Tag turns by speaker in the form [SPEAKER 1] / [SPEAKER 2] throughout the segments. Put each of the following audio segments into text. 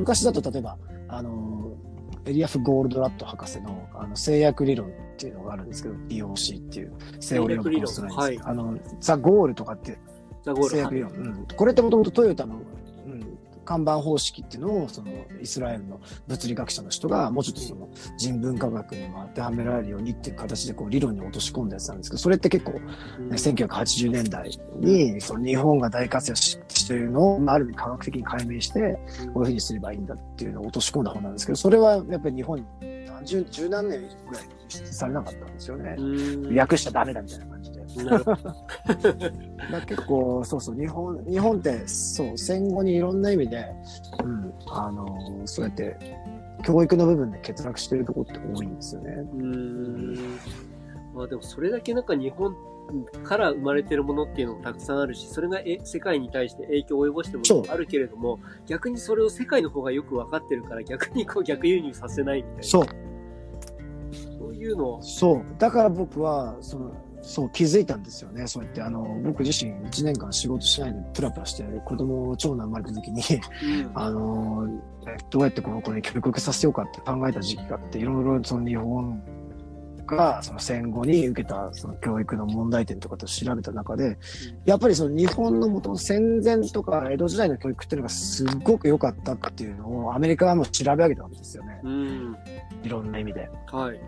[SPEAKER 1] 昔だと例えば、あの、エリアフ・ゴールドラット博士のあの制約理論っていうのがあるんですけど、DOC っていうセオリーコンストラインです、
[SPEAKER 2] はい
[SPEAKER 1] あの、ザ・ゴールとかって
[SPEAKER 2] ザゴール
[SPEAKER 1] 制約理論。うん。これってもともとトヨタの、うん、看板方式っていうのを、その、イスラエルの物理学者の人が、もうちょっとその、人文科学にも当てはめられるようにっていう形で、こう、理論に落とし込んだやつなんですけど、それって結構、
[SPEAKER 2] うん。
[SPEAKER 1] ね1980年代に、その日本が大活躍しているのを、まあ、ある意味科学的に解明して、こういうふうにすればいいんだっていうのを落とし込んだ本なんですけど、それはやっぱり日本に何十、十何年ぐらい輸出されなかったんですよね。
[SPEAKER 2] うん。
[SPEAKER 1] 訳しちゃダメだみたいな感じ結構、そうそう、日本、日本って、そう、戦後にいろんな意味で、うん、あの、そうやって、教育の部分で欠落してるところって多いんですよね。
[SPEAKER 2] うーんまあでもそれだけなんか日本から生まれてるものっていうのもたくさんあるし、それがえ世界に対して影響を及ぼしてるものもあるけれども、逆にそれを世界の方がよく分かってるから逆にこう逆輸入させないみたいな。
[SPEAKER 1] そう、
[SPEAKER 2] そういうのを、
[SPEAKER 1] そう。だから僕は、その、そう気づいたんですよね。そうやって、あの、僕自身1年間仕事しないでプラプラして、子供、長男生まれた時に、
[SPEAKER 2] うん
[SPEAKER 1] あの、えどうやってこの子に教育させようかって考えた時期があって、いろいろその日本がその戦後に受けたその教育の問題点とかと調べた中で、やっぱりその日本のもともと戦前とか江戸時代の教育っていうのがすっごく良かったっていうのをアメリカはもう調べ上げたわけですよね。
[SPEAKER 2] うん。
[SPEAKER 1] いろんな意味で。
[SPEAKER 2] はい。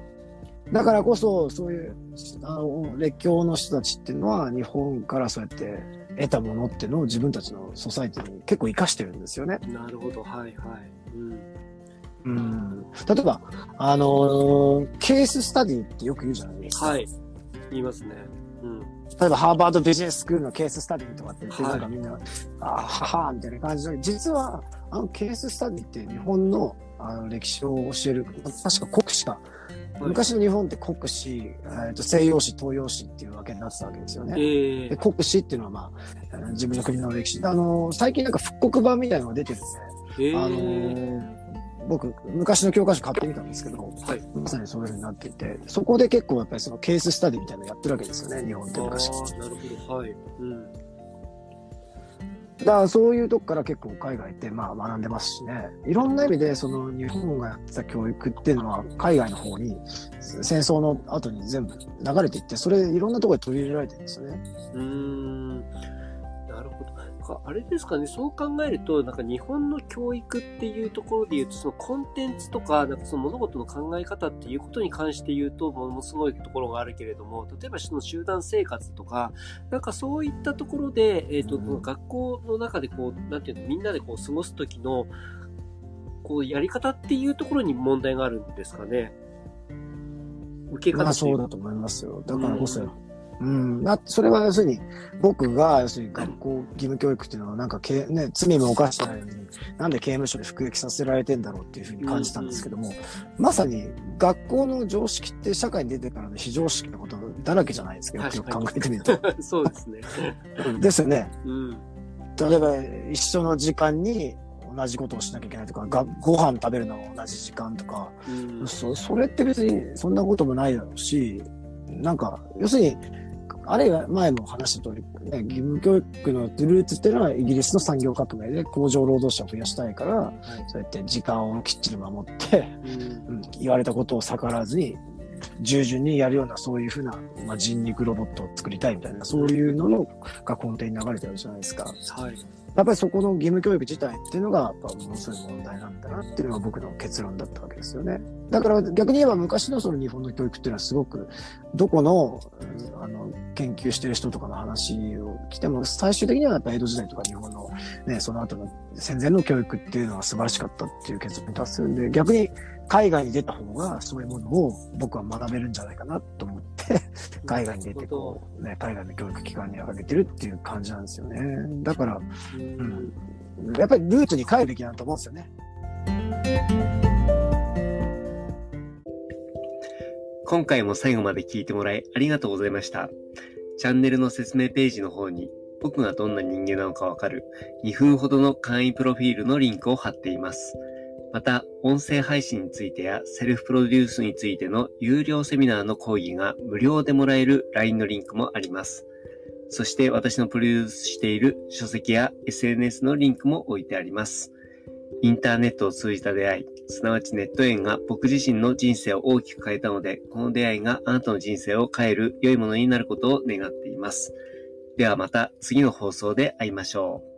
[SPEAKER 1] だからこそ、そういう、あの、列強の人たちっていうのは、日本からそうやって得たものっていうのを自分たちのソサイティに結構活かしてるんですよね。
[SPEAKER 2] なるほど。はいはい。うん。
[SPEAKER 1] うん。例えば、あのーケーススタディってよく言うじゃないですか。
[SPEAKER 2] はい。言いますね。うん。
[SPEAKER 1] 例えば、ハーバードビジネススクールのケーススタディとかって言って、
[SPEAKER 2] はい
[SPEAKER 1] なんかみんな、あーははみたいな感じで、実は、あのケーススタディって日本のあの歴史を教える、確か国史か。昔の日本って国史、えーと西洋史、東洋史っていうわけになってたわけですよね。
[SPEAKER 2] ええ
[SPEAKER 1] で国史っていうのは、まあ、自分の国の歴史。あの、最近なんか復刻版みたいなのが出てるんで、
[SPEAKER 2] ええ
[SPEAKER 1] あの、僕、昔の教科書買ってみたんですけど、
[SPEAKER 2] はい。
[SPEAKER 1] まさにそういう風になっていて、そこで結構やっぱりそのケーススタディみたいなのやってるわけですよね、日本って
[SPEAKER 2] あ
[SPEAKER 1] 昔。
[SPEAKER 2] あ、なるほど。はい。うん。
[SPEAKER 1] だからそういうとこから結構海外ってまあ学んでますしね、いろんな意味でその日本がやってた教育っていうのは海外の方に戦争の後に全部流れていって、それいろんなところで取り入れられてるんですよね。
[SPEAKER 2] うんなるほど。かあれですかね、そう考えると、なんか日本の教育っていうところで言うと、そのコンテンツとか、なんかその物事の考え方っていうことに関して言うと、ものすごいところがあるけれども、例えばその集団生活とか、なんかそういったところで、えっ、と、学校の中でこう、なんていうの、みんなでこう過ごすときの、こう、やり方っていうところに問題があるんですかね。受け
[SPEAKER 1] まあ
[SPEAKER 2] 方っていう
[SPEAKER 1] そうだと思いますよ。だからこそ、うん、なそれは要するに僕が要するに学校義務教育っていうのはなんかけ、ね、罪も犯してないのになんで刑務所で服役させられてんだろうっていうふうに感じたんですけども、まさに学校の常識って社会に出てからの非常識なことだらけじゃないですかよくよく考えてみると。
[SPEAKER 2] そうですね。
[SPEAKER 1] ですよね。
[SPEAKER 2] うん。
[SPEAKER 1] 例えば一緒の時間に同じことをしなきゃいけないとかがご飯食べるのも同じ時間とか
[SPEAKER 2] うん。
[SPEAKER 1] そそれって別にそんなこともないだろうし、なんか、要するに、あれは前も話した通り、ね、義務教育のルーツっていうのはイギリスの産業革命で工場労働者を増やしたいから、そうやって時間をきっちり守って、
[SPEAKER 2] うん
[SPEAKER 1] うん言われたことを逆らわずに、従順にやるようなそういうふうな、まあ、人肉ロボットを作りたいみたいな、そういうののが根底に流れてるじゃないですか。
[SPEAKER 2] はい。
[SPEAKER 1] やっぱりそこの義務教育自体っていうのが、やっぱものすごい問題なんだなっていうのが僕の結論だったわけですよね。だから逆に言えば昔のその日本の教育っていうのはすごく、どこの、うんあの、研究してる人とかの話を聞いても、最終的にはやっぱ江戸時代とか日本のね、その後の戦前の教育っていうのは素晴らしかったっていう結論に達するんで、逆に海外に出た方がそういうものを僕は学べるんじゃないかなと思って、海外に出てこう、ね、海外の教育機関に上げてるっていう感じなんですよね。だから、
[SPEAKER 2] うん
[SPEAKER 1] うん、やっぱりルーツに帰るべきだと思うんですよね。
[SPEAKER 2] 今回も最後まで聞いてもらいありがとうございました。チャンネルの説明ページの方に僕がどんな人間なのかわかる2分ほどの簡易プロフィールのリンクを貼っています。また、音声配信についてやセルフプロデュースについての有料セミナーの講義が無料でもらえる LINE のリンクもあります。そして私のプロデュースしている書籍や SNS のリンクも置いてあります。インターネットを通じた出会い、すなわちネット縁が僕自身の人生を大きく変えたので、この出会いがあなたの人生を変える良いものになることを願っています。ではまた次の放送で会いましょう。